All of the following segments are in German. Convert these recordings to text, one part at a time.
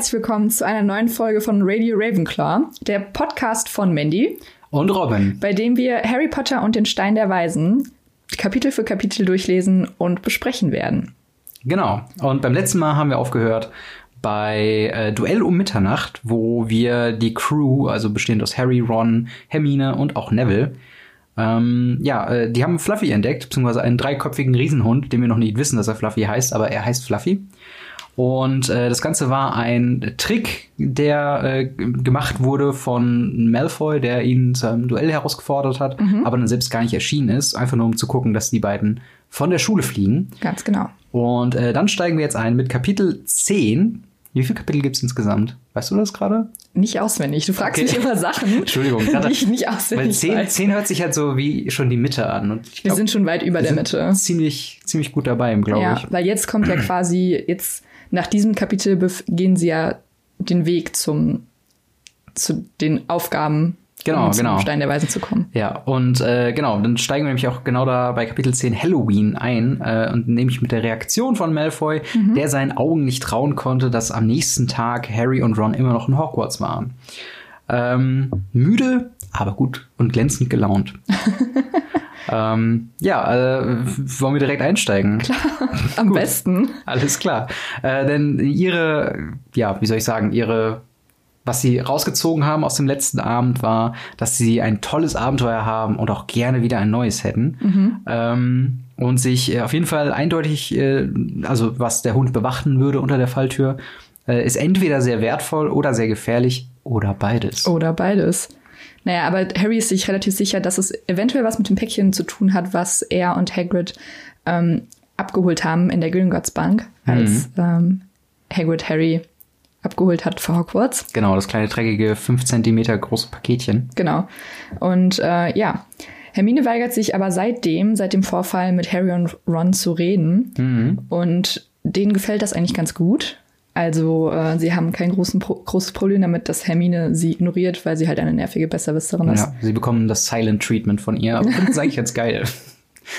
Herzlich willkommen zu einer neuen Folge von Radio Ravenclaw, der Podcast von Mandy und Robin, bei dem wir Harry Potter und den Stein der Weisen Kapitel für Kapitel durchlesen und besprechen werden. Genau. Und beim letzten Mal haben wir aufgehört bei äh, Duell um Mitternacht, wo wir die Crew, also bestehend aus Harry, Ron, Hermine und auch Neville, ähm, ja, äh, die haben Fluffy entdeckt, beziehungsweise einen dreiköpfigen Riesenhund, den wir noch nicht wissen, dass er Fluffy heißt, aber er heißt Fluffy. Und äh, das Ganze war ein Trick, der äh, gemacht wurde von Malfoy, der ihn zum Duell herausgefordert hat, mhm. aber dann selbst gar nicht erschienen ist, einfach nur um zu gucken, dass die beiden von der Schule fliegen. Ganz genau. Und äh, dann steigen wir jetzt ein mit Kapitel 10. Wie viele Kapitel gibt es insgesamt? Weißt du das gerade? Nicht auswendig. Du fragst okay. mich immer Sachen, Entschuldigung, die ich nicht auswendig weil 10, weiß. 10 hört sich halt so wie schon die Mitte an. Und glaub, wir sind schon weit über der Mitte. Ziemlich, ziemlich gut dabei, glaube ja, ich. Weil jetzt kommt ja quasi, jetzt nach diesem Kapitel gehen sie ja den Weg zum, zu den Aufgaben Genau, um zum genau. Stein der Weisen zu kommen. Ja, und äh, genau, dann steigen wir nämlich auch genau da bei Kapitel 10 Halloween ein äh, und nämlich mit der Reaktion von Malfoy, mhm. der seinen Augen nicht trauen konnte, dass am nächsten Tag Harry und Ron immer noch in Hogwarts waren. Ähm, müde, aber gut und glänzend gelaunt. Ähm, ja, äh, wollen wir direkt einsteigen? Klar, am Gut. besten. Alles klar. Äh, denn ihre, ja, wie soll ich sagen, ihre was sie rausgezogen haben aus dem letzten Abend war, dass sie ein tolles Abenteuer haben und auch gerne wieder ein neues hätten. Mhm. Ähm, und sich äh, auf jeden Fall eindeutig, äh, also was der Hund bewachen würde unter der Falltür, äh, ist entweder sehr wertvoll oder sehr gefährlich oder beides. Oder beides. Naja, aber Harry ist sich relativ sicher, dass es eventuell was mit dem Päckchen zu tun hat, was er und Hagrid ähm, abgeholt haben in der Gringotts Bank, als mhm. ähm, Hagrid Harry abgeholt hat für Hogwarts. Genau, das kleine dreckige 5 cm große Paketchen. Genau. Und äh, ja, Hermine weigert sich aber seitdem, seit dem Vorfall mit Harry und Ron zu reden. Mhm. Und denen gefällt das eigentlich ganz gut. Also äh, sie haben kein großen Pro großes Problem damit, dass Hermine sie ignoriert, weil sie halt eine nervige Besserwisserin ist. Ja, sie bekommen das Silent Treatment von ihr, aber das ist eigentlich ganz geil.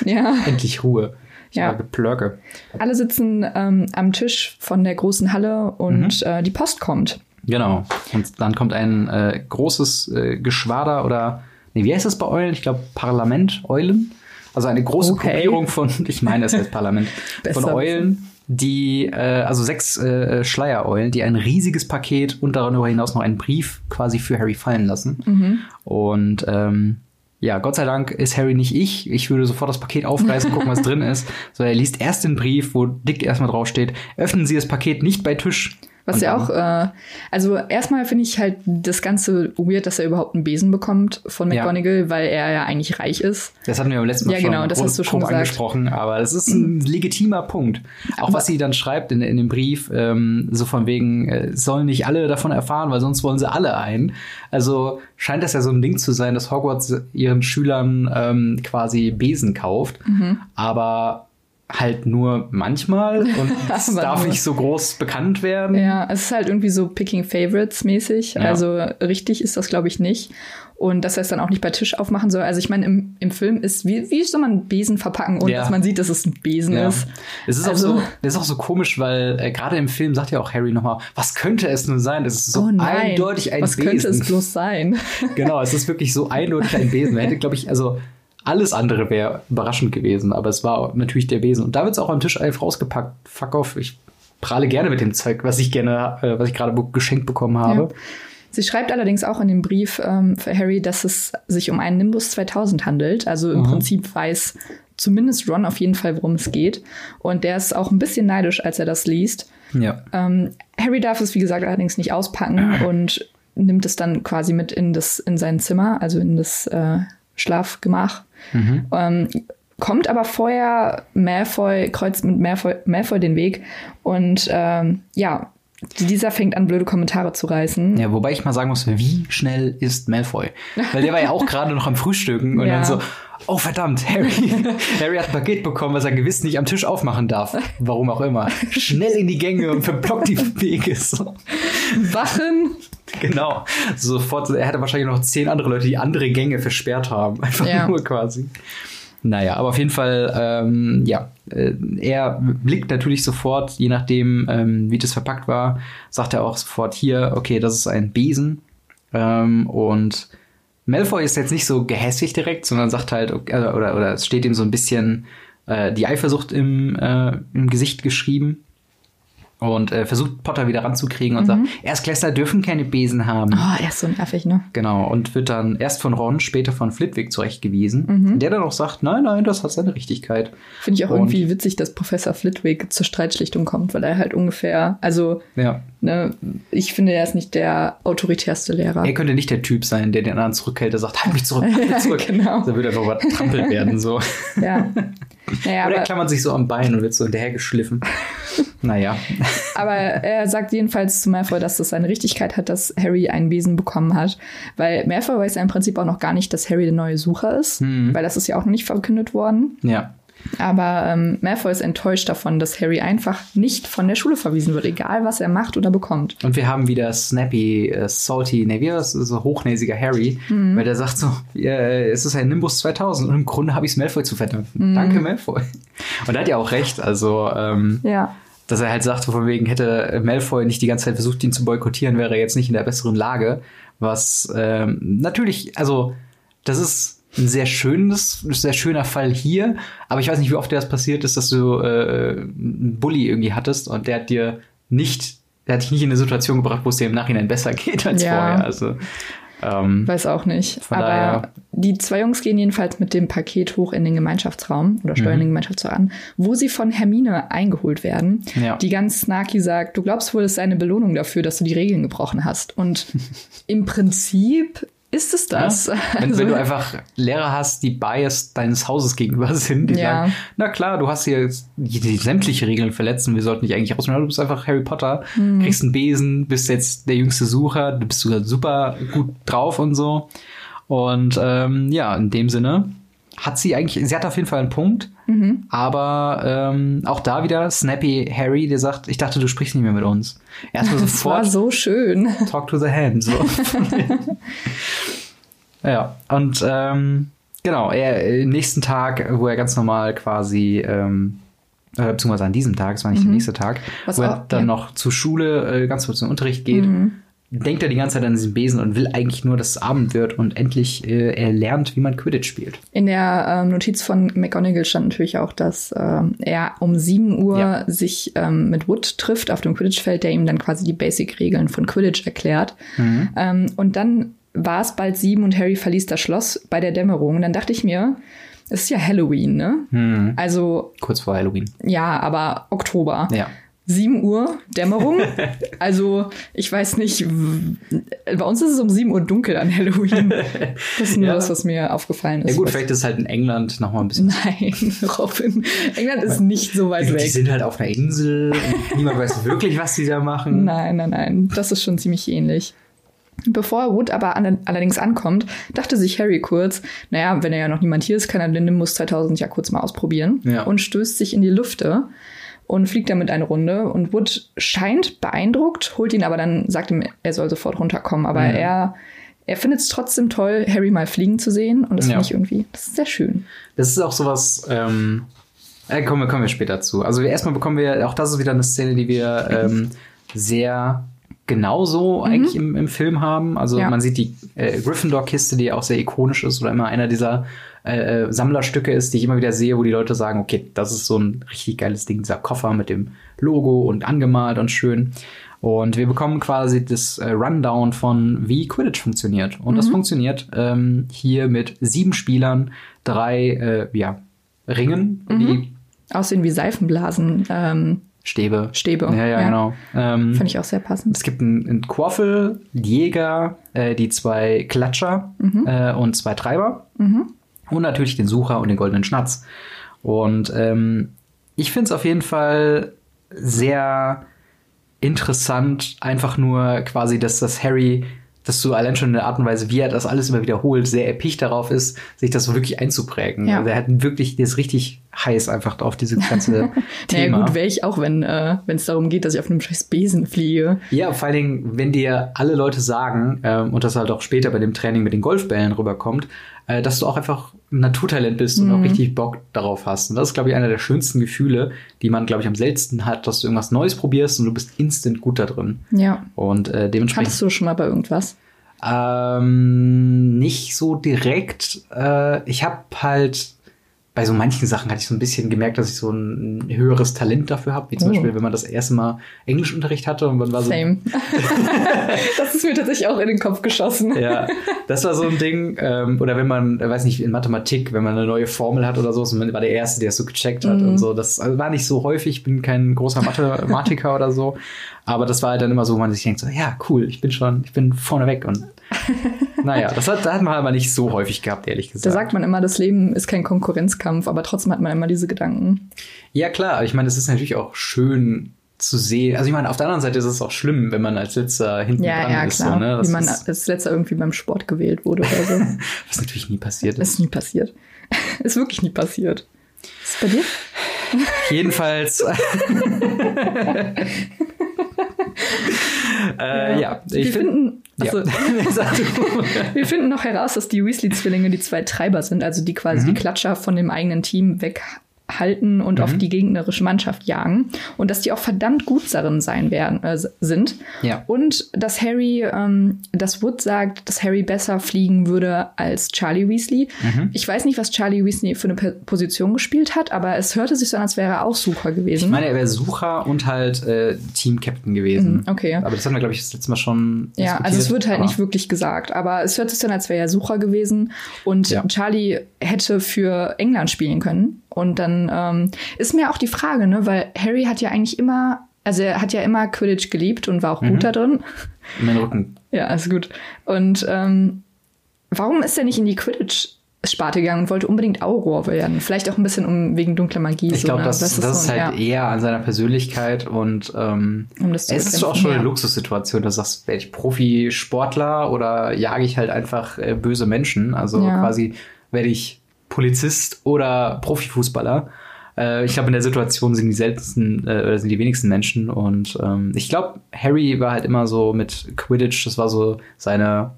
Ja. Endlich Ruhe. Ich ja. Plörke. Alle sitzen ähm, am Tisch von der großen Halle und mhm. äh, die Post kommt. Genau. Und dann kommt ein äh, großes äh, Geschwader oder, nee, wie heißt das bei Eulen? Ich glaube Parlament Eulen. Also eine große okay. Gruppierung von, ich meine, es heißt Parlament, von Eulen die, äh, also sechs äh, Schleiereulen, die ein riesiges Paket und darüber hinaus noch einen Brief quasi für Harry fallen lassen. Mhm. Und ähm, ja, Gott sei Dank ist Harry nicht ich. Ich würde sofort das Paket aufreißen, gucken, was drin ist. So, er liest erst den Brief, wo dick erstmal draufsteht, öffnen Sie das Paket nicht bei Tisch. Was ja auch, äh, also erstmal finde ich halt das Ganze weird, dass er überhaupt einen Besen bekommt von McGonagall, ja. weil er ja eigentlich reich ist. Das hatten wir beim letzten Mal ja, genau, schon das hast du schon angesprochen, aber es ist ein legitimer Punkt. Auch aber was sie dann schreibt in, in dem Brief, ähm, so von wegen, äh, sollen nicht alle davon erfahren, weil sonst wollen sie alle ein. Also scheint das ja so ein Ding zu sein, dass Hogwarts ihren Schülern ähm, quasi Besen kauft. Mhm. Aber halt nur manchmal und es darf nicht so groß bekannt werden. Ja, es ist halt irgendwie so Picking Favorites mäßig. Ja. Also richtig ist das, glaube ich, nicht. Und dass er es dann auch nicht bei Tisch aufmachen soll. Also ich meine, im, im Film ist, wie, wie soll man einen Besen verpacken, ohne ja. dass man sieht, dass es ein Besen ja. ist? Es ist also, auch so, das ist auch so komisch, weil äh, gerade im Film sagt ja auch Harry nochmal, was könnte es nun sein? Das ist so oh eindeutig ein was Besen. Was könnte es bloß sein? genau, es ist wirklich so eindeutig ein Besen. Man hätte, glaube ich, also alles andere wäre überraschend gewesen, aber es war natürlich der Wesen. Und da wird es auch am Tisch einfach rausgepackt. Fuck off, ich prahle gerne mit dem Zeug, was ich gerne, äh, was ich gerade geschenkt bekommen habe. Ja. Sie schreibt allerdings auch in dem Brief ähm, für Harry, dass es sich um einen Nimbus 2000 handelt. Also im mhm. Prinzip weiß zumindest Ron auf jeden Fall, worum es geht. Und der ist auch ein bisschen neidisch, als er das liest. Ja. Ähm, Harry darf es, wie gesagt, allerdings nicht auspacken und nimmt es dann quasi mit in das in sein Zimmer, also in das äh, Schlafgemach. Mhm. Ähm, kommt aber vorher Malfoy, kreuzt mit Malfoy, Malfoy den Weg und ähm, ja, dieser fängt an, blöde Kommentare zu reißen. Ja, wobei ich mal sagen muss, wie schnell ist Malfoy? Weil der war ja auch gerade noch am Frühstücken und ja. dann so, oh verdammt, Harry, Harry hat ein Paket bekommen, was er gewiss nicht am Tisch aufmachen darf. Warum auch immer. Schnell in die Gänge und verblockt die Wege. So. Wachen Genau. Sofort, er hatte wahrscheinlich noch zehn andere Leute, die andere Gänge versperrt haben. Einfach ja. nur quasi. Naja, aber auf jeden Fall, ähm, ja, äh, er blickt natürlich sofort, je nachdem, ähm, wie das verpackt war, sagt er auch sofort hier, okay, das ist ein Besen. Ähm, und Malfoy ist jetzt nicht so gehässig direkt, sondern sagt halt, okay, oder, oder es steht ihm so ein bisschen äh, die Eifersucht im, äh, im Gesicht geschrieben und äh, versucht Potter wieder ranzukriegen und mhm. sagt, Erstklässler dürfen keine Besen haben. Oh, er ist so nervig, ne? Genau, und wird dann erst von Ron, später von Flitwick zurechtgewiesen, mhm. der dann auch sagt, nein, nein, das hat seine Richtigkeit. Finde ich auch und irgendwie witzig, dass Professor Flitwick zur Streitschlichtung kommt, weil er halt ungefähr, also, ja. ne, ich finde, er ist nicht der autoritärste Lehrer. Er könnte nicht der Typ sein, der den anderen zurückhält, der sagt, halt mich zurück, halt mich zurück. genau. Da würde er noch was trampelt werden, so. ja. Naja, Oder er klammert sich so am Bein und wird so hinterhergeschliffen. naja. Aber er sagt jedenfalls zu Malfoy, dass das seine Richtigkeit hat, dass Harry einen Besen bekommen hat. Weil Malfoy weiß ja im Prinzip auch noch gar nicht, dass Harry der neue Sucher ist. Hm. Weil das ist ja auch noch nicht verkündet worden. Ja. Aber ähm, Malfoy ist enttäuscht davon, dass Harry einfach nicht von der Schule verwiesen wird, egal was er macht oder bekommt. Und wir haben wieder Snappy, äh, Salty, ne, wie das? So hochnäsiger Harry, mhm. weil der sagt so, äh, es ist ein Nimbus 2000 und im Grunde habe ich es Malfoy zu verdanken. Mhm. Danke, Malfoy. Und er hat ja auch recht, also ähm, ja dass er halt sagt, von wegen hätte Malfoy nicht die ganze Zeit versucht, ihn zu boykottieren, wäre er jetzt nicht in der besseren Lage. Was ähm, natürlich, also das ist ein sehr schönes, sehr schöner Fall hier, aber ich weiß nicht, wie oft dir das passiert ist, dass du äh, einen Bully irgendwie hattest und der hat dir nicht, der hat dich nicht in eine Situation gebracht, wo es dir im Nachhinein besser geht als ja. vorher. Also ähm, Weiß auch nicht. Aber daher, die zwei Jungs gehen jedenfalls mit dem Paket hoch in den Gemeinschaftsraum oder steuern mhm. den Gemeinschaftsraum an, wo sie von Hermine eingeholt werden, ja. die ganz snarky sagt, du glaubst wohl, es sei eine Belohnung dafür, dass du die Regeln gebrochen hast. Und im Prinzip ist es das? Ja? Wenn, also, wenn, du einfach Lehrer hast, die biased deines Hauses gegenüber sind, die ja. sagen, na klar, du hast hier die, die sämtliche Regeln verletzt und wir sollten dich eigentlich rausnehmen. Du bist einfach Harry Potter, mhm. kriegst einen Besen, bist jetzt der jüngste Sucher, du bist sogar super gut drauf und so. Und ähm, ja, in dem Sinne hat sie eigentlich, sie hat auf jeden Fall einen Punkt, mhm. aber ähm, auch da wieder Snappy Harry, der sagt, ich dachte, du sprichst nicht mehr mit uns. Erstmal sofort. Das war so schön. Talk to the hand. So. ja, und ähm, genau, er, nächsten Tag, wo er ganz normal quasi ähm, äh, beziehungsweise an diesem Tag, es war nicht mhm. der nächste Tag, Was wo er auch, dann ja. noch zur Schule äh, ganz kurz in den Unterricht geht. Mhm denkt er die ganze Zeit an diesen Besen und will eigentlich nur, dass es Abend wird und endlich äh, er lernt, wie man Quidditch spielt. In der ähm, Notiz von McGonagall stand natürlich auch, dass ähm, er um 7 Uhr ja. sich ähm, mit Wood trifft auf dem Quidditch-Feld, der ihm dann quasi die Basic-Regeln von Quidditch erklärt. Mhm. Ähm, und dann war es bald sieben und Harry verließ das Schloss bei der Dämmerung. Und dann dachte ich mir, es ist ja Halloween, ne? Mhm. Also. Kurz vor Halloween. Ja, aber Oktober. Ja. 7 Uhr Dämmerung. also, ich weiß nicht, bei uns ist es um 7 Uhr dunkel an Halloween. Das ist nur ja. das, was mir aufgefallen ist. Ja gut, vielleicht ist es halt in England noch mal ein bisschen. Nein, Robin. England ist nicht so weit die weg. Die sind halt auf einer Insel und niemand weiß wirklich, was die da machen. Nein, nein, nein. Das ist schon ziemlich ähnlich. Bevor Wood aber an, allerdings ankommt, dachte sich Harry kurz, naja, wenn er ja noch niemand hier ist, kann er den Nimbus 2000 ja kurz mal ausprobieren ja. und stößt sich in die Lüfte und fliegt damit eine Runde. Und Wood scheint beeindruckt, holt ihn aber dann, sagt ihm, er soll sofort runterkommen. Aber mhm. er, er findet es trotzdem toll, Harry mal fliegen zu sehen. Und das ja. finde ich irgendwie, das ist sehr schön. Das ist auch sowas, ähm, äh, kommen, wir, kommen wir später zu. Also erstmal bekommen wir, auch das ist wieder eine Szene, die wir ähm, sehr genauso mhm. eigentlich im, im Film haben. Also ja. man sieht die äh, Gryffindor-Kiste, die auch sehr ikonisch ist oder immer einer dieser äh, äh, Sammlerstücke ist, die ich immer wieder sehe, wo die Leute sagen, okay, das ist so ein richtig geiles Ding, dieser Koffer mit dem Logo und angemalt und schön. Und wir bekommen quasi das äh, Rundown von wie Quidditch funktioniert. Und mhm. das funktioniert ähm, hier mit sieben Spielern, drei äh, ja, Ringen, mhm. die aussehen wie Seifenblasen. Ähm Stäbe. Stäbe. Ja, ja, ja. genau. Ähm, Finde ich auch sehr passend. Es gibt einen, einen Quaffel, Jäger, äh, die zwei Klatscher mhm. äh, und zwei Treiber. Mhm. Und natürlich den Sucher und den goldenen Schnatz. Und ähm, ich finde es auf jeden Fall sehr interessant, einfach nur quasi, dass das Harry dass du allein schon in der Art und Weise, wie er das alles immer wiederholt, sehr erpicht darauf ist, sich das so wirklich einzuprägen. Ja. Also er hat wirklich, der ist richtig heiß einfach auf diese ganze Thema. Naja gut, wäre ich auch, wenn äh, es darum geht, dass ich auf einem scheiß Besen fliege. Ja, vor allen Dingen, wenn dir alle Leute sagen, ähm, und das halt auch später bei dem Training mit den Golfbällen rüberkommt, äh, dass du auch einfach ein Naturtalent bist und auch Mhm. richtig Bock darauf hast. Und das ist, glaube ich, einer der schönsten Gefühle, die man, glaube ich, am seltensten hat, dass du irgendwas Neues probierst und du bist instant gut da drin. Ja. Und äh, dementsprechend Hattest du schon mal bei irgendwas? ähm, nicht so direkt. Äh, ich habe halt bei so manchen Sachen hatte ich so ein bisschen gemerkt, dass ich so ein höheres Talent dafür habe, wie zum Oh. Beispiel, wenn man das erste Mal Englischunterricht hatte und man war so Same. das ist mir tatsächlich auch in den Kopf geschossen. Ja, das war so ein Ding. Ähm, oder wenn man, äh, weiß nicht, in Mathematik, wenn man eine neue Formel hat oder so, und man war der Erste, der es so gecheckt hat Mhm. und so. Das also war nicht so häufig, ich bin kein großer Mathematiker oder so. Aber das war halt dann immer so, wo man sich denkt, so, ja, cool, ich bin schon, ich bin vorne weg. Und naja, das hat, das hat man aber nicht so häufig gehabt, ehrlich gesagt. Da sagt man immer, das Leben ist kein Konkurrenzkampf, aber trotzdem hat man immer diese Gedanken. Ja, klar, aber ich meine, es ist natürlich auch schön zu sehen. Also ich meine, auf der anderen Seite ist es auch schlimm, wenn man als letzter hinten Ja, dran ja, ist. klar. So, ne? das Wie man als letzter irgendwie beim Sport gewählt wurde oder so. was natürlich nie passiert ist. ist nie passiert. ist wirklich nie passiert. Ist bei dir? Jedenfalls. äh, ja. Wir ich finde. finden, Ja. also, Sag du. wir finden noch heraus, dass die Weasley-Zwillinge die zwei Treiber sind, also die quasi Mhm. die Klatscher von dem eigenen Team weghalten und Mhm. auf die gegnerische Mannschaft jagen und dass die auch verdammt gut darin sein werden äh, sind Ja. und dass Harry, ähm, dass Wood sagt, dass Harry besser fliegen würde als Charlie Weasley. Mhm. Ich weiß nicht, was Charlie Weasley für eine Pe- Position gespielt hat, aber es hörte sich so an, als wäre er auch Sucher gewesen. Ich meine, er wäre Sucher und halt äh, Team-Captain gewesen. Mhm, okay. Aber das haben wir, glaube ich, das letzte Mal schon. Ja, also es wird halt nicht wirklich gesagt, aber es hört sich dann, als wäre er Sucher gewesen und Ja. Charlie hätte für England spielen können. Und dann ähm, ist mir auch die Frage, ne, weil Harry hat ja eigentlich immer, also er hat ja immer Quidditch geliebt und war auch Mhm. gut da drin. In meinen Rücken. Ja, alles gut. Und ähm, warum ist er nicht in die Quidditch-Sparte gegangen und wollte unbedingt Auror werden? Vielleicht auch ein bisschen um wegen dunkler Magie. Ich so, glaube, ne? das, das, ist, so ein- halt ja, eher an seiner Persönlichkeit und ähm, um das es ist auch schon ja. eine Luxussituation, dass du sagst, werde ich Profisportler oder jage ich halt einfach äh, böse Menschen? Also Ja. quasi werde ich Polizist oder Profifußballer. Äh, ich glaube, in der Situation sind die seltensten äh, oder sind die wenigsten Menschen. Und ähm, ich glaube, Harry war halt immer so mit Quidditch, das war so seine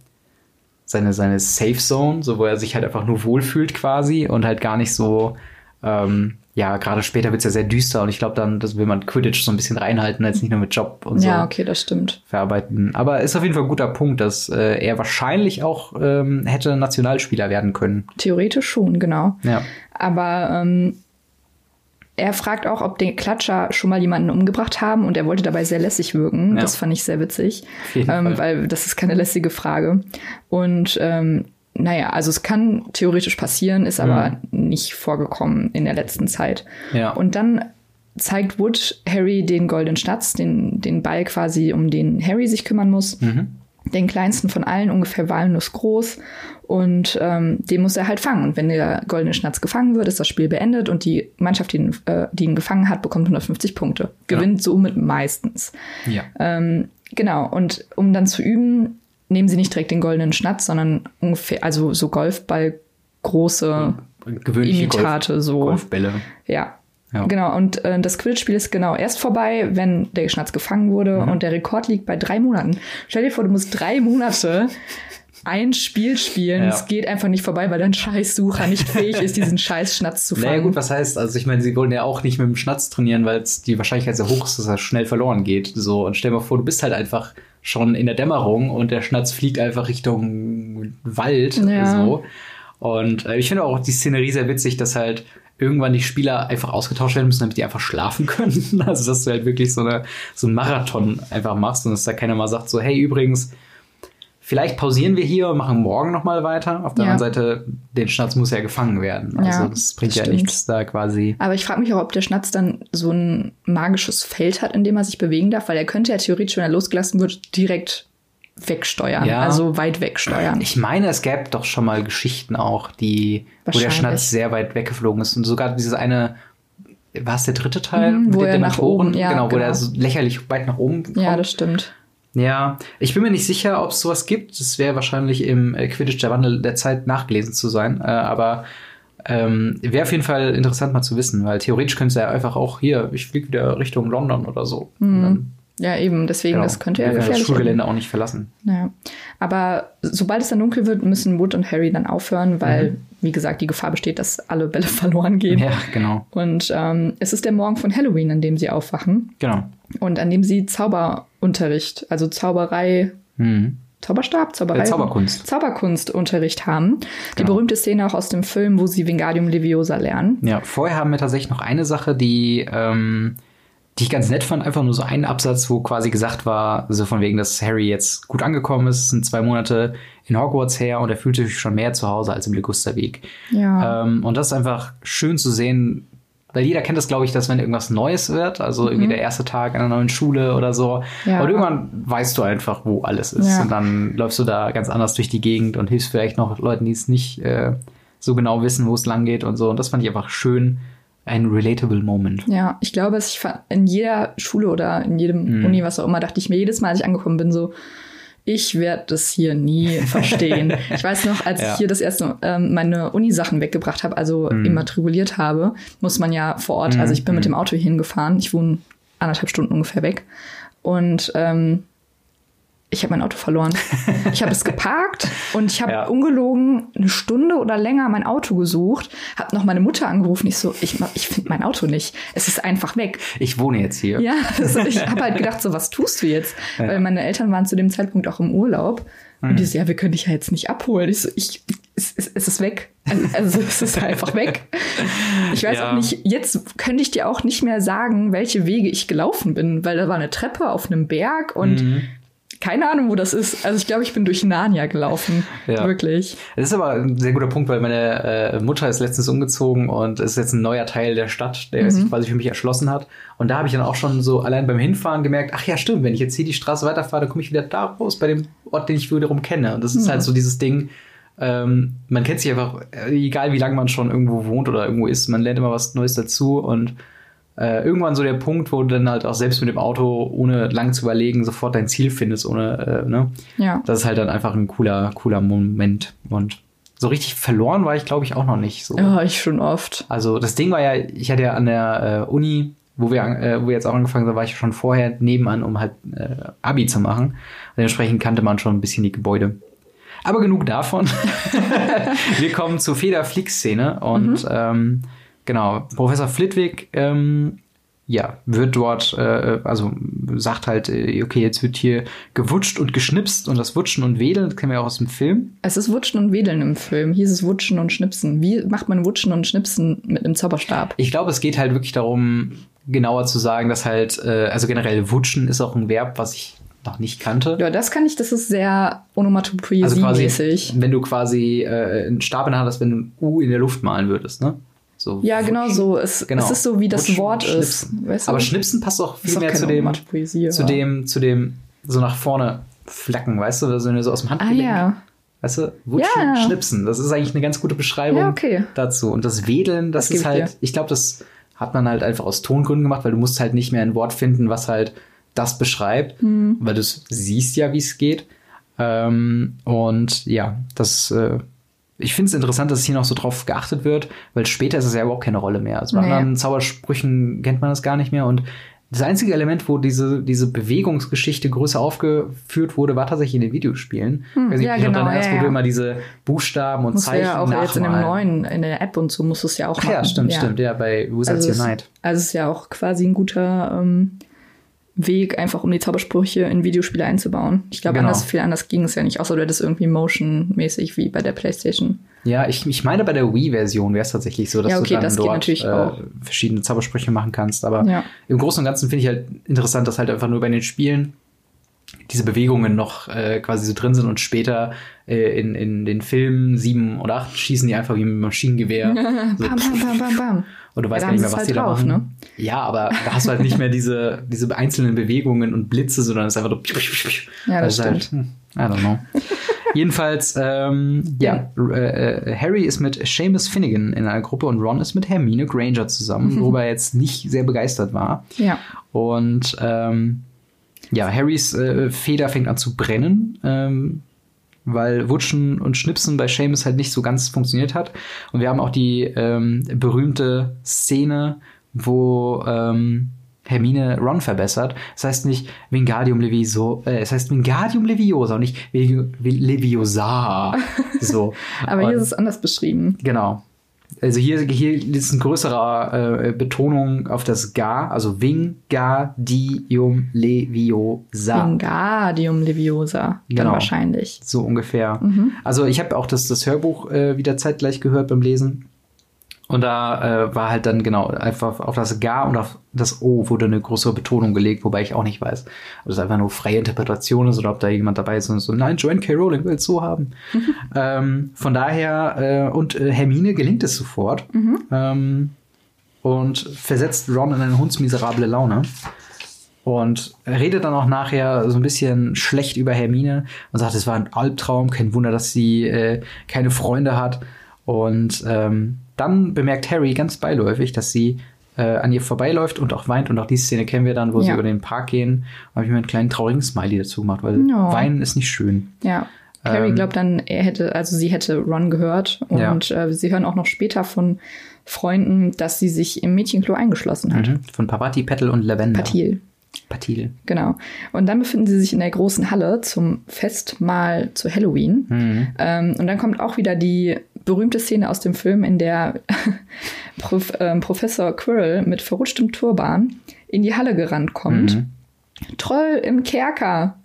seine, seine Safe Zone, so wo er sich halt einfach nur wohlfühlt quasi und halt gar nicht so, ähm, ja, gerade später wird es ja sehr düster und ich glaube dann, das will man Quidditch so ein bisschen reinhalten, als nicht nur mit Job und Ja, so okay, das stimmt. verarbeiten. Aber ist auf jeden Fall ein guter Punkt, dass äh, er wahrscheinlich auch ähm, hätte Nationalspieler werden können. Theoretisch schon, genau. Ja. Aber ähm, er fragt auch, ob die Klatscher schon mal jemanden umgebracht haben und er wollte dabei sehr lässig wirken. Ja. Das fand ich sehr witzig, Auf jeden ähm, Fall. weil das ist keine lässige Frage. Und ähm, naja, also es kann theoretisch passieren, ist aber nicht vorgekommen in der letzten Zeit. Ja. Und dann zeigt Wood Harry den goldenen Schnatz, den, den Ball quasi, um den Harry sich kümmern muss. Mhm. Den kleinsten von allen, ungefähr walnuss groß. Und ähm, den muss er halt fangen. Und wenn der goldene Schnatz gefangen wird, ist das Spiel beendet und die Mannschaft, die ihn, äh, die ihn gefangen hat, bekommt 150 Punkte. Gewinnt somit meistens. ja. Ähm, genau, und um dann zu üben, nehmen sie nicht direkt den goldenen Schnatz, sondern ungefähr, also so Golfball große Gewöhnliche Imitate, Golf so. Golfbälle. Ja. Ja. Genau, und äh, das Quidditch-Spiel ist genau erst vorbei, wenn der Schnatz gefangen wurde Mhm. und der Rekord liegt bei drei Monaten. Stell dir vor, du musst drei Monate ein Spiel spielen. Ja. Es geht einfach nicht vorbei, weil dein Scheißsucher nicht fähig ist, diesen Scheiß-Schnatz zu fangen. Naja, gut, was heißt, also ich meine, sie wollen ja auch nicht mit dem Schnatz trainieren, weil es die Wahrscheinlichkeit sehr hoch ist, dass er schnell verloren geht. So, und stell dir mal vor, du bist halt einfach schon in der Dämmerung und der Schnatz fliegt einfach Richtung Wald. Ja. So. Und äh, ich finde auch die Szenerie sehr witzig, dass halt irgendwann die Spieler einfach ausgetauscht werden müssen, damit die einfach schlafen können. Also, dass du halt wirklich so, eine, so einen Marathon einfach machst und dass da keiner mal sagt, so, hey, übrigens, vielleicht pausieren wir hier und machen morgen nochmal weiter. Auf der Ja. anderen Seite, den Schnatz muss ja gefangen werden. Also, Ja, das bringt das ja nichts da quasi. Aber ich frage mich auch, ob der Schnatz dann so ein magisches Feld hat, in dem er sich bewegen darf, weil er könnte ja theoretisch, wenn er losgelassen wird, direkt wegsteuern. Ja. Also weit wegsteuern. Ich meine, es gäbe doch schon mal Geschichten auch, die, wo der. Schnatz sehr weit weggeflogen ist. Und sogar dieses eine, war es der dritte Teil? Mhm, mit wo den er nach Dementoren? oben- ja, genau, wo genau. der so lächerlich weit nach oben kommt. ja, das stimmt. Ja, ich bin mir nicht sicher, ob es sowas gibt. Es wäre wahrscheinlich im äh, Quidditch der Wandel der Zeit nachgelesen zu sein. Äh, aber ähm, wäre auf jeden Fall interessant mal zu wissen, weil theoretisch könnte er einfach auch hier, ich fliege wieder Richtung London oder so. Dann Ja, eben, deswegen, Genau. das könnte Wir ja können das gefährlich Schulgelände auch nicht verlassen. Naja. Aber sobald es dann dunkel wird, müssen Wood und Harry dann aufhören, weil, wie gesagt, die Gefahr besteht, dass alle Bälle verloren gehen. Ja, genau. Und ähm, es ist der Morgen von Halloween, an dem sie aufwachen Genau. und an dem sie Zauberunterricht, also Zauberei, Mhm. Zauberstab, Zauberei, Äh, Zauberkunst. Zauberkunstunterricht haben. Die Genau. berühmte Szene auch aus dem Film, wo sie Wingardium Leviosa lernen. Ja, vorher haben wir tatsächlich noch eine Sache, die, ähm, die ich ganz nett fand. Einfach nur so einen Absatz, wo quasi gesagt war, so von wegen, dass Harry jetzt gut angekommen ist, sind zwei Monate in Hogwarts her und er fühlt sich schon mehr zu Hause als im Ligusterweg. Ja. Ähm, und das ist einfach schön zu sehen, weil jeder kennt das, glaube ich, dass wenn irgendwas Neues wird, also irgendwie der erste Tag an einer neuen Schule oder so, Mhm. Ja. und irgendwann weißt du einfach, wo alles ist. Ja. Und dann läufst du da ganz anders durch die Gegend und hilfst vielleicht noch Leuten, die es nicht äh, so genau wissen, wo es lang geht und so. Und das fand ich einfach schön, ein relatable Moment. Ja, ich glaube, ich in jeder Schule oder in jedem Mhm. Uni, was auch immer, dachte ich mir jedes Mal, als ich angekommen bin, so, ich werde das hier nie verstehen. ich weiß noch, als Ja. ich hier das erste Mal ähm, meine Uni-Sachen weggebracht habe, also Mhm. immatrikuliert habe, muss man ja vor Ort, also ich bin mit dem Auto hier hingefahren, ich wohne anderthalb Stunden ungefähr weg und ähm, ich habe mein Auto verloren. Ich habe es geparkt und ich habe Ja. ungelogen eine Stunde oder länger mein Auto gesucht, habe noch meine Mutter angerufen. Ich so, ich, ich finde mein Auto nicht. Es ist einfach weg. Ich wohne jetzt hier. Ja, also ich habe halt gedacht, so was tust du jetzt? Weil meine Eltern waren zu dem Zeitpunkt auch im Urlaub. Und die so, ja, wir können dich ja jetzt nicht abholen. Ich so, ich, es, es, es ist weg. Also, also es ist einfach weg. Ich weiß Ja. auch nicht, jetzt könnte ich dir auch nicht mehr sagen, welche Wege ich gelaufen bin, weil da war eine Treppe auf einem Berg und Mhm. Keine Ahnung, wo das ist. Also ich glaube, ich bin durch Narnia gelaufen. Ja. Wirklich. Das ist aber ein sehr guter Punkt, weil meine äh, Mutter ist letztens umgezogen und es ist jetzt ein neuer Teil der Stadt, der sich quasi für mich erschlossen hat. Und da habe ich dann auch schon so allein beim Hinfahren gemerkt, ach ja, stimmt, wenn ich jetzt hier die Straße weiterfahre, dann komme ich wieder da raus, bei dem Ort, den ich wiederum kenne. Und das ist halt so dieses Ding, ähm, man kennt sich einfach, äh, egal wie lange man schon irgendwo wohnt oder irgendwo ist, man lernt immer was Neues dazu und äh, irgendwann so der Punkt, wo du dann halt auch selbst mit dem Auto, ohne lang zu überlegen, sofort dein Ziel findest, ohne, äh, ne? Ja. Das ist halt dann einfach ein cooler, cooler Moment. Und so richtig verloren war ich, glaube ich, auch noch nicht. So. Ja, ich schon oft. Also das Ding war ja, ich hatte ja an der äh, Uni, wo wir, äh, wo wir jetzt auch angefangen haben, war ich schon vorher nebenan, um halt äh, Abi zu machen. Und dementsprechend kannte man schon ein bisschen die Gebäude. Aber genug davon. wir kommen zur Feder-Flick-Szene und ähm, genau, Professor Flitwick ähm, ja, wird dort, äh, also sagt halt, äh, okay, jetzt wird hier gewutscht und geschnipst und das Wutschen und Wedeln, das kennen wir auch aus dem Film. Es ist Wutschen und Wedeln im Film. Hier ist es Wutschen und Schnipsen. Wie macht man Wutschen und Schnipsen mit einem Zauberstab? Ich glaube, es geht halt wirklich darum, genauer zu sagen, dass halt, äh, also generell Wutschen ist auch ein Verb, was ich noch nicht kannte. Ja, das kann ich, das ist sehr also quasi, onomatopoesie-mäßig. wenn du quasi äh, einen Stab in der Hand hast, wenn du ein U in der Luft malen würdest, ne? So ja, genau so. Es, Genau. es ist so, wie das Wutschen, Wort ist. Weißt du? Aber Schnipsen passt auch viel mehr zu dem, zu dem, zu dem, so nach vorne flacken, weißt du, also wenn du so aus dem Ah Handgelenk, ja. weißt du, Wutschen, Ja. Schnipsen, das ist eigentlich eine ganz gute Beschreibung Ja, okay. dazu. Und das Wedeln, das, Das ist halt, dir. ich glaube, das hat man halt einfach aus Tongründen gemacht, weil du musst halt nicht mehr ein Wort finden, was halt das beschreibt, Hm. weil du siehst ja, wie es geht. Ähm, und ja, das, äh, ich finde es interessant, dass hier noch so drauf geachtet wird, weil später ist es ja überhaupt keine Rolle mehr. Also bei Nee. anderen Zaubersprüchen kennt man das gar nicht mehr. Und das einzige Element, wo diese, diese Bewegungsgeschichte größer aufgeführt wurde, war tatsächlich in den Videospielen. Ich weiß nicht, Hm, ja, du genau, erinnerst, ja, wo du ja. immer diese Buchstaben und Muss Zeichen ja auch jetzt in dem nachmalen. neuen, in der App und so, muss es ja auch Ach ja, machen. stimmt, stimmt, ja, bei Wizards Also es, Unite. also es ist ja auch quasi ein guter ähm, Weg, einfach um die Zaubersprüche in Videospiele einzubauen. Ich glaube, Genau. anders, viel anders ging es ja nicht, außer du hättest irgendwie Motion-mäßig wie bei der Playstation. Ja, ich, ich meine, bei der Wii-Version wäre es tatsächlich so, dass Ja, okay, du dann dort natürlich äh, auch. verschiedene Zaubersprüche machen kannst. Aber Ja. im Großen und Ganzen finde ich halt interessant, dass halt einfach nur bei den Spielen diese Bewegungen noch äh, quasi so drin sind und später äh, in, in den Filmen sieben oder acht schießen die einfach wie mit einem Maschinengewehr. so, Bam, bam, bam, bam, bam. Und du weißt Ja, gar nicht mehr, was sie die es da halt machen. drauf, Ja, aber da hast du halt nicht mehr diese, diese einzelnen Bewegungen und Blitze, sondern es ist einfach so. Ja, das Also halt, hm, I don't know. Jedenfalls, ähm, ja, äh, äh, Harry ist mit Seamus Finnegan in einer Gruppe und Ron ist mit Hermine Granger zusammen, worüber er jetzt nicht sehr begeistert war. Ja. Und ähm, ja, Harrys äh, Feder fängt an zu brennen, ähm, weil Wutschen und Schnipsen bei Seamus halt nicht so ganz funktioniert hat. Und wir haben auch die ähm, berühmte Szene, wo ähm, Hermine Ron verbessert. Das heißt nicht Wingardium Leviosa, äh, es heißt Wingardium Leviosa und nicht Leviosa. So. Aber hier und, ist es anders beschrieben. Genau. Also hier, hier ist eine größere äh, Betonung auf das Ga, also Wingardium Leviosa. Wingardium Leviosa, genau. dann wahrscheinlich. So ungefähr. Mhm. Also ich habe auch das, das Hörbuch äh, wieder zeitgleich gehört beim Lesen. Und da äh, war halt dann genau einfach auf das Ga und auf das O wurde eine größere Betonung gelegt, wobei ich auch nicht weiß, ob das einfach nur freie Interpretation ist oder ob da jemand dabei ist und so, nein, Joanne K. Rowling will es so haben. Mhm. Ähm, von daher, äh, und äh, Hermine gelingt es sofort mhm. ähm, und versetzt Ron in eine hundsmiserable Laune. Und redet dann auch nachher so ein bisschen schlecht über Hermine und sagt, es war ein Albtraum, kein Wunder, dass sie äh, keine Freunde hat. Und ähm, dann bemerkt Harry ganz beiläufig, dass sie äh, an ihr vorbeiläuft und auch weint. Und auch die Szene kennen wir dann, wo ja. sie über den Park gehen. Da habe ich mir einen kleinen traurigen Smiley dazu gemacht, weil no. Weinen ist nicht schön. Ja. Harry ähm, glaubt dann, er hätte, also sie hätte Ron gehört. Und ja. äh, sie hören auch noch später von Freunden, dass sie sich im Mädchenklo eingeschlossen hat. Mhm. Von Pavati, Petal und Lavender. Patil. Patil. Genau. Und dann befinden sie sich in der großen Halle zum Festmahl zu Halloween. Mhm. Ähm, und dann kommt auch wieder die berühmte Szene aus dem Film, in der Prof, äh, Professor Quirrell mit verrutschtem Turban in die Halle gerannt kommt. Mhm. Troll im Kerker.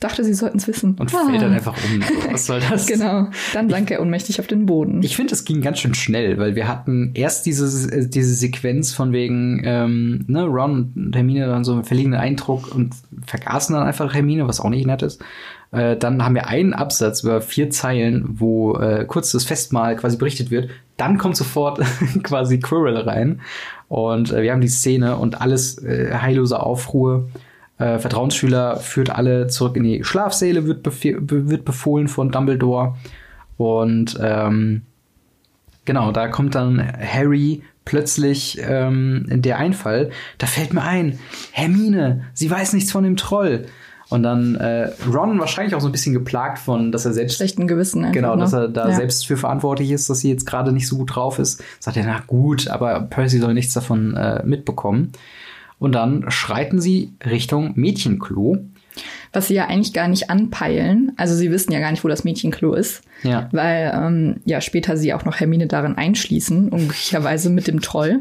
Dachte, sie sollten es wissen. Und ah. fällt dann einfach um. Was soll das? genau. Dann sank er ohnmächtig auf den Boden. Ich finde, es ging ganz schön schnell, weil wir hatten erst diese, diese Sequenz von wegen, ähm, ne, Ron und Hermine dann so einen verliegenden Eindruck und vergaßen dann einfach Hermine, was auch nicht nett ist. Äh, dann haben wir einen Absatz über vier Zeilen, wo äh, kurz das Festmahl quasi berichtet wird. Dann kommt sofort quasi Quirrell rein. Und äh, wir haben die Szene und alles äh, heillose Aufruhr. Äh, Vertrauensschüler führt alle zurück in die Schlafsäle, wird, wird befohlen von Dumbledore. Und ähm, genau, da kommt dann Harry plötzlich ähm, der Einfall. Da fällt mir ein, Hermine, sie weiß nichts von dem Troll. Und dann äh, Ron wahrscheinlich auch so ein bisschen geplagt von, dass er selbst. Schlechten Gewissen einfach, Genau, dass ne? er da ja. selbst für verantwortlich ist, dass sie jetzt gerade nicht so gut drauf ist. Sagt er, na gut, aber Percy soll nichts davon äh, mitbekommen. Und dann schreiten sie Richtung Mädchenklo. Was sie ja eigentlich gar nicht anpeilen. Also sie wissen ja gar nicht, wo das Mädchenklo ist. Ja. Weil ähm, ja später sie auch noch Hermine darin einschließen, unglücklicherweise mit dem Troll.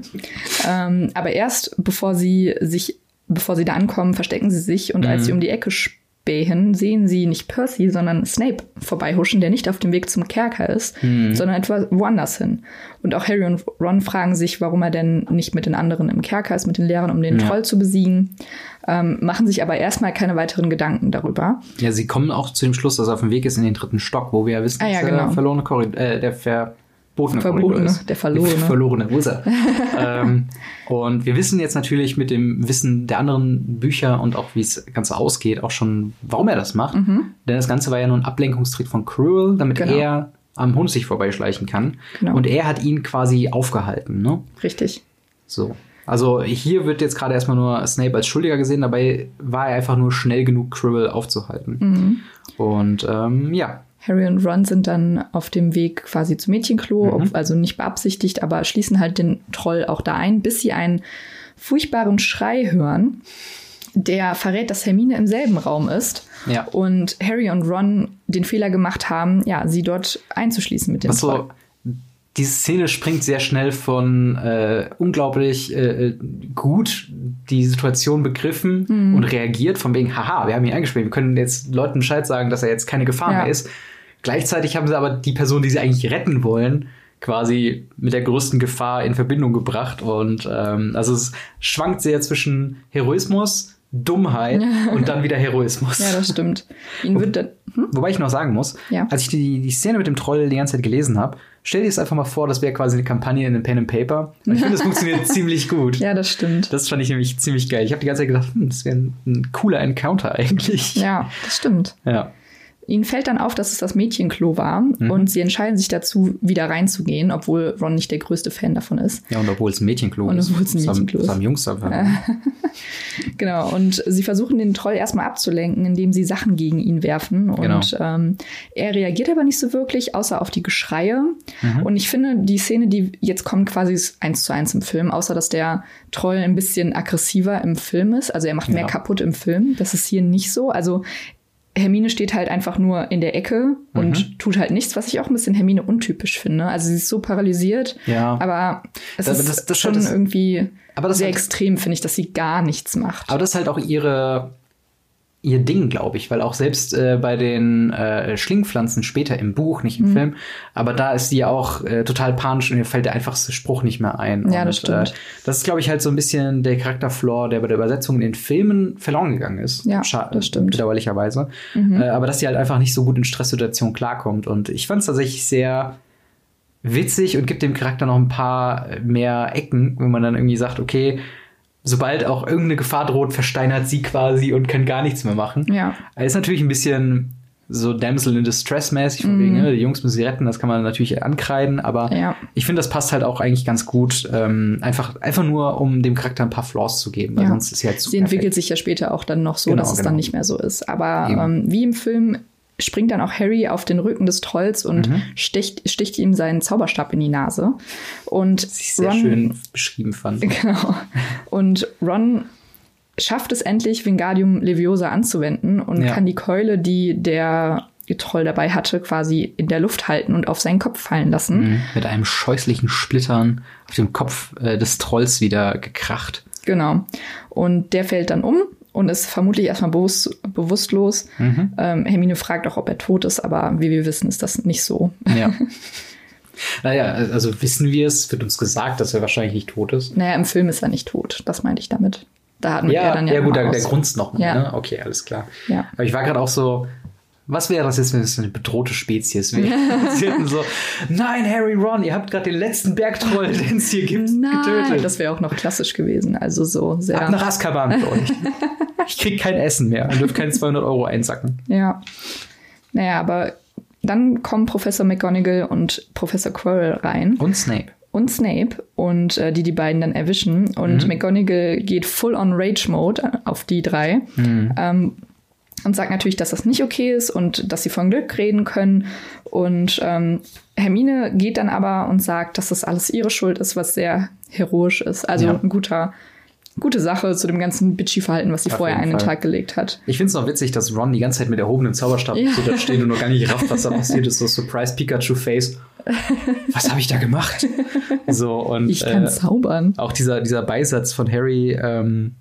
ähm, aber erst bevor sie sich bevor sie da ankommen, verstecken sie sich und mhm. als sie um die Ecke spähen, sehen sie nicht Percy, sondern Snape vorbeihuschen, der nicht auf dem Weg zum Kerker ist, mhm. sondern etwa woanders hin. Und auch Harry und Ron fragen sich, warum er denn nicht mit den anderen im Kerker ist, mit den Lehrern, um den ja. Troll zu besiegen, ähm, machen sich aber erstmal keine weiteren Gedanken darüber. Ja, sie kommen auch zu dem Schluss, dass er auf dem Weg ist in den dritten Stock, wo wir ja wissen, ah, ja, genau. der verlorene Korridor, äh, der ver Verbotene, Verbotene der verlorene. Der verlorene, wo ist er? ähm, und wir wissen jetzt natürlich mit dem Wissen der anderen Bücher und auch wie es Ganze ausgeht, auch schon, warum er das macht. Mhm. Denn das Ganze war ja nur ein Ablenkungstrick von Cruel, damit genau. er am Hund sich vorbeischleichen kann. Genau. Und er hat ihn quasi aufgehalten, ne? Richtig. So. Also hier wird jetzt gerade erstmal nur Snape als Schuldiger gesehen, dabei war er einfach nur schnell genug, Quirrell aufzuhalten. Mhm. Und ähm, ja, Harry und Ron sind dann auf dem Weg quasi zum Mädchenklo, mhm. also nicht beabsichtigt, aber schließen halt den Troll auch da ein, bis sie einen furchtbaren Schrei hören, der verrät, dass Hermine im selben Raum ist ja. und Harry und Ron den Fehler gemacht haben, ja, sie dort einzuschließen mit dem so, Troll. Diese Szene springt sehr schnell von äh, unglaublich äh, gut die Situation begriffen mhm. und reagiert, von wegen, haha, wir haben ihn eingespielt, wir können jetzt Leuten Bescheid sagen, dass er jetzt keine Gefahr ja. mehr ist Gleichzeitig haben sie aber die Person, die sie eigentlich retten wollen, quasi mit der größten Gefahr in Verbindung gebracht. Und ähm, also es schwankt sehr zwischen Heroismus, Dummheit und dann wieder Heroismus. Ja, das stimmt. Ihn wird dann, hm? Wobei ich noch sagen muss, ja. als ich die, die Szene mit dem Troll die ganze Zeit gelesen habe, stell dir es einfach mal vor, das wäre quasi eine Kampagne in einem Pen and Paper. Und ich finde, das funktioniert ziemlich gut. Ja, das stimmt. Das fand ich nämlich ziemlich geil. Ich habe die ganze Zeit gedacht, hm, das wäre ein, ein, cooler Encounter eigentlich. Ja, das stimmt. Ja. Ihnen fällt dann auf, dass es das Mädchenklo war mhm. und sie entscheiden sich dazu, wieder reinzugehen, obwohl Ron nicht der größte Fan davon ist. Ja, und obwohl es ein Mädchenklo und ist. Und obwohl es ein Mädchenklo ist. Jungs. Genau, und sie versuchen den Troll erstmal abzulenken, indem sie Sachen gegen ihn werfen. Und Genau. ähm, er reagiert aber nicht so wirklich, außer auf die Geschreie. Und ich finde, die Szene, die jetzt kommt, quasi eins zu eins im Film, außer dass der Troll ein bisschen aggressiver im Film ist. Also er macht mehr Ja. kaputt im Film. Das ist hier nicht so. Also Hermine steht halt einfach nur in der Ecke und tut halt nichts, was ich auch ein bisschen Hermine untypisch finde. Also sie ist so paralysiert, Ja. aber es Das- ist das- das schon irgendwie Aber das sehr halt- extrem, finde ich, dass sie gar nichts macht. Aber das ist halt auch ihre ihr Ding, glaube ich, weil auch selbst äh, bei den äh, Schlingpflanzen später im Buch, nicht im Mhm. Film, aber da ist die ja auch äh, total panisch und ihr fällt der einfachste Spruch nicht mehr ein. Ja, und, das stimmt. Äh, das ist, glaube ich, halt so ein bisschen der Charakterflaw, der bei der Übersetzung in den Filmen verloren gegangen ist. Ja, Scha- das stimmt. Mhm. Bedauerlicherweise. Äh, aber dass sie halt einfach nicht so gut in Stresssituationen klarkommt. Und ich fand es tatsächlich sehr witzig und gibt dem Charakter noch ein paar mehr Ecken, wenn man dann irgendwie sagt, okay, sobald auch irgendeine Gefahr droht, versteinert sie quasi und kann gar nichts mehr machen. Ja. Ist natürlich ein bisschen so Damsel in Distress mäßig, von wegen, ne, die Jungs müssen sie retten, das kann man natürlich ankreiden, aber Mhm. Ja. ich finde, das passt halt auch eigentlich ganz gut, ähm, einfach, einfach nur, um dem Charakter ein paar Flaws zu geben, weil Ja. sonst ist sie halt zu Sie entwickelt perfekt. sich ja später auch dann noch so, Genau, dass es genau. dann nicht mehr so ist. Aber ähm, wie im Film springt dann auch Harry auf den Rücken des Trolls und Mhm. sticht, sticht ihm seinen Zauberstab in die Nase. Und Was ich sehr Ron, schön beschrieben fand. Genau. Und Ron schafft es endlich, Wingardium Leviosa anzuwenden und Ja. kann die Keule, die der Troll dabei hatte, quasi in der Luft halten und auf seinen Kopf fallen lassen. Mhm. Mit einem scheußlichen Splittern auf dem Kopf äh, des Trolls wieder gekracht. Genau. Und der fällt dann um und ist vermutlich erstmal bewusst, bewusstlos. Mhm. Ähm, Hermine fragt auch, ob er tot ist, aber wie wir wissen, ist das nicht so. Ja. naja, also wissen wir es, wird uns gesagt, dass er wahrscheinlich nicht tot ist. Naja, im Film ist er nicht tot. Das meinte ich damit. Da hatten wir Ja, dann ja, ja gut, der, der grunzt noch. mal, Ja. Ne? Okay, alles klar. Ja. Aber ich war gerade auch so, was wäre das jetzt, wenn es eine bedrohte Spezies wäre? Sie hätten so, nein, Harry, Ron, ihr habt gerade den letzten Bergtroll, den es hier gibt, Nein, getötet. das wäre auch noch klassisch gewesen. Also so sehr. Ab nach Azkaban mit euch. Ich krieg kein Essen mehr und dürft keine 200 Euro einsacken. Ja. Naja, aber dann kommen Professor McGonagall und Professor Quirrell rein Und Snape. und Snape und äh, die die beiden dann erwischen. Und Mhm. McGonagall geht full on Rage Mode auf die drei Mhm. ähm, und sagt natürlich, dass das nicht okay ist und dass sie von Glück reden können. Und ähm, Hermine geht dann aber und sagt, dass das alles ihre Schuld ist, was sehr heroisch ist. Also Ja. ein guter, gute Sache zu dem ganzen Bitchy-Verhalten, was sie Auf vorher an den. Tag gelegt hat. Ich finde es noch witzig, dass Ron die ganze Zeit mit erhobenem Zauberstab Ja. so da steht und noch gar nicht rafft, was da passiert ist. So Surprise Pikachu Face. Was habe ich da gemacht? So und Ich kann äh, zaubern. auch dieser, dieser Beisatz von Harry, ähm,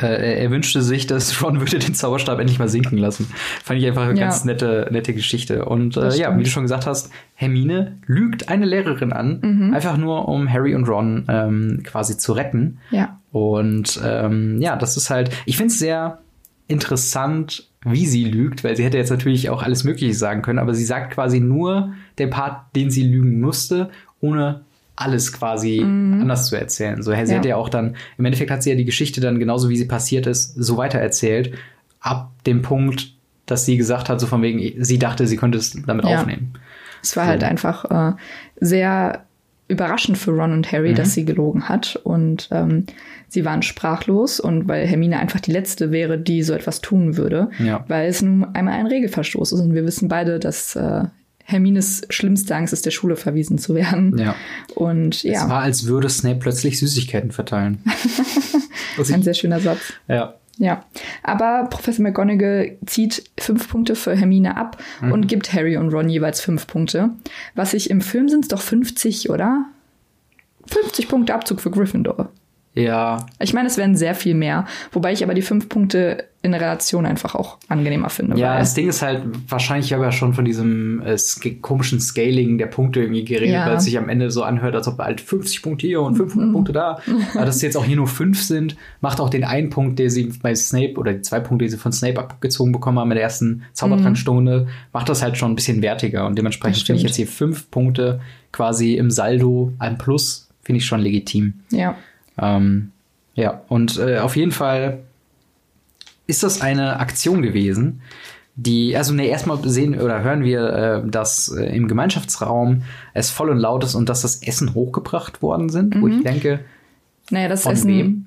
äh, er- wünschte sich, dass Ron würde den Zauberstab endlich mal sinken lassen. Fand ich einfach eine Ja. ganz nette, nette Geschichte. Und äh, ja, wie du schon gesagt hast, Hermine lügt eine Lehrerin an, Mhm. einfach nur um Harry und Ron ähm, quasi zu retten. Ja. Und ähm, ja, das ist halt, ich finde es sehr interessant, wie sie lügt, weil sie hätte jetzt natürlich auch alles Mögliche sagen können, aber sie sagt quasi nur den Part, den sie lügen musste, ohne alles quasi anders zu erzählen. So, sie Mhm. Ja. hat ja auch dann, im Endeffekt hat sie ja die Geschichte dann genauso wie sie passiert ist, so weiter erzählt, ab dem Punkt, dass sie gesagt hat, so von wegen, sie dachte, sie könnte es damit Ja. aufnehmen. Es war halt einfach äh, sehr überraschend für Ron und Harry, Mhm. dass sie gelogen hat. Und ähm, sie waren sprachlos und weil Hermine einfach die letzte wäre, die so etwas tun würde, Ja. weil es nun einmal ein Regelverstoß ist. Und wir wissen beide, dass äh, Hermines schlimmste Angst ist, der Schule verwiesen zu werden. Ja. Und Es ja, war, als würde Snape plötzlich Süßigkeiten verteilen. Was ein sehr schöner Satz. ja. Ja, aber Professor McGonagall zieht fünf Punkte für Hermine ab Mhm. und gibt Harry und Ron jeweils fünf Punkte. Was ich im Film sind es doch 50, oder? 50 Punkte Abzug für Gryffindor. Ja, Ich meine, es wären sehr viel mehr, wobei ich aber die fünf Punkte in Relation einfach auch angenehmer finde. Ja, das Ding ist halt, wahrscheinlich habe ich ja schon von diesem äh, komischen Scaling der Punkte irgendwie geredet, Ja. weil es sich am Ende so anhört, als ob halt 50 Punkte hier und 500 Punkte da. Aber dass es jetzt auch hier nur fünf sind, macht auch den einen Punkt, der sie bei Snape oder die zwei Punkte, die sie von Snape abgezogen bekommen haben in der ersten Zaubertrankstunde, macht das halt schon ein bisschen wertiger. Und dementsprechend finde ich jetzt hier fünf Punkte quasi im Saldo ein Plus, finde ich schon legitim. ja. Ähm, ja, und äh, auf jeden Fall ist das eine Aktion gewesen, die, also ne, erstmal sehen oder hören wir, äh, dass äh, im Gemeinschaftsraum es voll und laut ist und dass das Essen hochgebracht worden sind, wo ich denke, Naja, das von Essen. wem?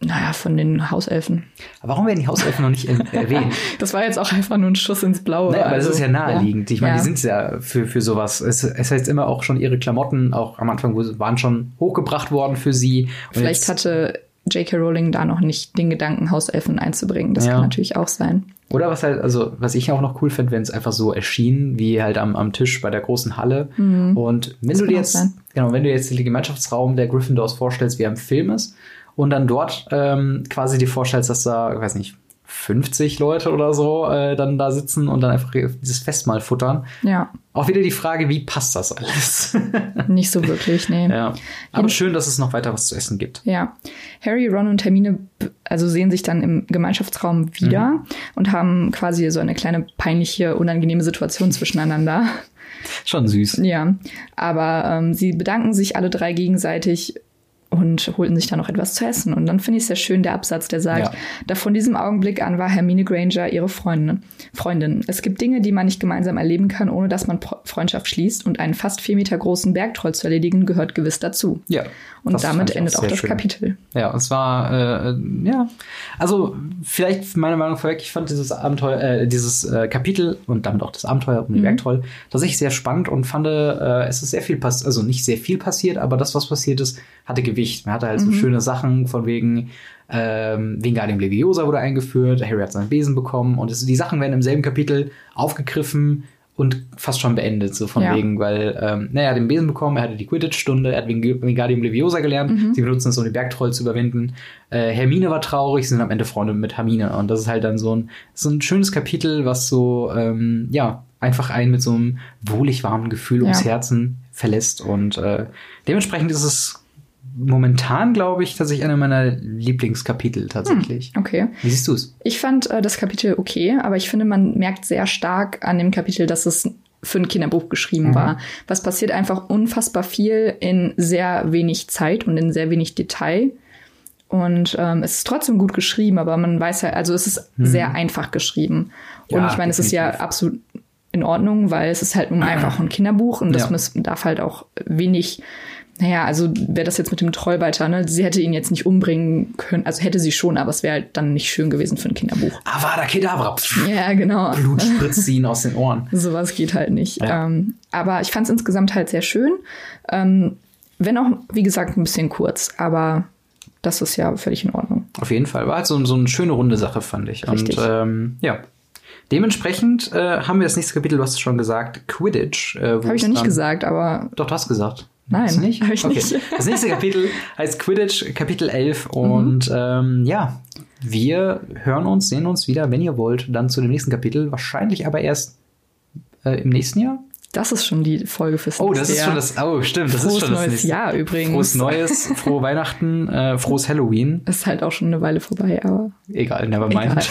Naja, von den Hauselfen. Aber warum werden die Hauselfen noch nicht erwähnt? das war jetzt auch einfach nur ein Schuss ins Blaue. Naja, aber also, das ist ja naheliegend. Ja. Ich meine, Ja. die sind ja für, für sowas. Es, es heißt immer auch schon ihre Klamotten, auch am Anfang waren schon hochgebracht worden für sie. Und Vielleicht jetzt- hatte J.K. Rowling da noch nicht den Gedanken, Hauselfen einzubringen. Das Ja. kann natürlich auch sein. Oder was halt, also was ich auch noch cool finde, wenn es einfach so erschien, wie halt am, am Tisch bei der großen Halle. Und wenn Das du dir jetzt, sein. genau, wenn du jetzt den Gemeinschaftsraum der Gryffindors vorstellst, wie er im Film ist, und dann dort ähm, quasi dir vorstellst, dass da, ich weiß nicht, 50 Leute oder so äh, dann da sitzen und dann einfach dieses Festmahl futtern. Ja, Auch wieder die Frage, wie passt das alles? nicht so wirklich, nee. ja. Aber schön, dass es noch weiter was zu essen gibt. Ja. Harry, Ron und Hermine also sehen sich dann im Gemeinschaftsraum wieder Mhm. und haben quasi so eine kleine peinliche, unangenehme Situation zwischeneinander. Schon süß. Ja, aber ähm, sie bedanken sich alle drei gegenseitig und holten sich dann noch etwas zu essen. Und dann finde ich es sehr schön, der Absatz, der sagt, Ja. da von diesem Augenblick an war Hermine Granger ihre Freundin. Freundin. Es gibt Dinge, die man nicht gemeinsam erleben kann, ohne dass man Freundschaft schließt. Und einen fast vier Meter großen Bergtroll zu erledigen, gehört gewiss dazu. Ja. Und damit endet auch das schön. Kapitel. Ja, es war, äh, ja, also vielleicht meine Meinung vorweg, ich fand dieses Abenteuer, äh, dieses äh, Kapitel und damit auch das Abenteuer um den Bergtroll tatsächlich sehr spannend und fand, äh, es ist sehr viel passiert, also nicht sehr viel passiert, aber das, was passiert ist, hatte Gewicht. Man hatte halt so schöne Sachen von wegen, ähm, Wingardium Leviosa wurde eingeführt, Harry hat seinen Besen bekommen und es, die Sachen werden im selben Kapitel aufgegriffen und fast schon beendet, so von Ja. wegen, weil, ähm, naja, er hat den Besen bekommen, er hatte die Quidditch-Stunde, er hat Wing- Wingardium Leviosa gelernt, sie benutzen es, um den Bergtroll zu überwinden. Äh, Hermine war traurig, sie sind am Ende Freunde mit Hermine und das ist halt dann so ein, so ein schönes Kapitel, was so, ähm, ja, einfach einen mit so einem wohlig warmen Gefühl ums Ja. Herzen verlässt und äh, dementsprechend ist es momentan, glaube ich, tatsächlich einer meiner Lieblingskapitel tatsächlich. Okay. Wie siehst du es? Ich fand äh, das Kapitel okay, aber ich finde, man merkt sehr stark an dem Kapitel, dass es für ein Kinderbuch geschrieben war. Was passiert einfach unfassbar viel in sehr wenig Zeit und in sehr wenig Detail. Und ähm, es ist trotzdem gut geschrieben, aber man weiß ja, also es ist sehr einfach geschrieben. Und Ja, ich meine, es ist ja absolut in Ordnung, weil es ist halt nun einfach ein Kinderbuch und das Ja. muss, darf halt auch wenig, naja, also wäre das jetzt mit dem Trollbeiter, ne? Sie hätte ihn jetzt nicht umbringen können, also hätte sie schon, aber es wäre halt dann nicht schön gewesen für ein Kinderbuch. Avada Kedavra. Ja, genau. Blut spritzt ihnen aus den Ohren. Sowas geht halt nicht. Ja. Ähm, aber ich fand es insgesamt halt sehr schön. Ähm, wenn auch, wie gesagt, ein bisschen kurz, aber das ist ja völlig in Ordnung. Auf jeden Fall. War halt so, so eine schöne runde Sache, fand ich. Richtig. Und ähm, ja. Dementsprechend äh, haben wir das nächste Kapitel, du hast es schon gesagt, Quidditch. Äh, Habe ich noch nicht gesagt, aber Doch, du hast gesagt. Nein, du nicht? ich okay. nicht. Das nächste Kapitel heißt Quidditch, Kapitel 11. Mhm. Und ähm, ja, wir hören uns, sehen uns wieder, wenn ihr wollt, dann zu dem nächsten Kapitel. Wahrscheinlich aber erst äh, im nächsten Jahr. Das ist schon die Folge fürs Oh, das nächste ist schon Jahr. das. Oh, stimmt. Das Frohes ist schon das neues nächste Jahr übrigens. Frohes Neues, frohe Weihnachten, äh, frohes Halloween. Ist halt auch schon eine Weile vorbei, aber Egal, never mind.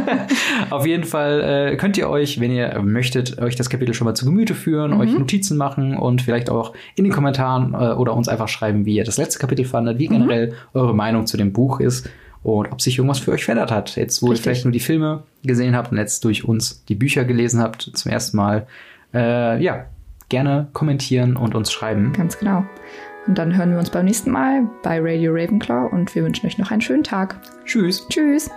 Auf jeden Fall äh, könnt ihr euch, wenn ihr möchtet, euch das Kapitel schon mal zu Gemüte führen, euch Notizen machen und vielleicht auch in den Kommentaren äh, oder uns einfach schreiben, wie ihr das letzte Kapitel fandet, wie generell eure Meinung zu dem Buch ist und ob sich irgendwas für euch verändert hat. Jetzt, wo Richtig. ihr vielleicht nur die Filme gesehen habt und jetzt durch uns die Bücher gelesen habt zum ersten Mal. Äh, ja, gerne kommentieren und uns schreiben. ganz genau. Und dann hören wir uns beim nächsten Mal bei Radio Ravenclaw und wir wünschen euch noch einen schönen Tag. Tschüss. Tschüss.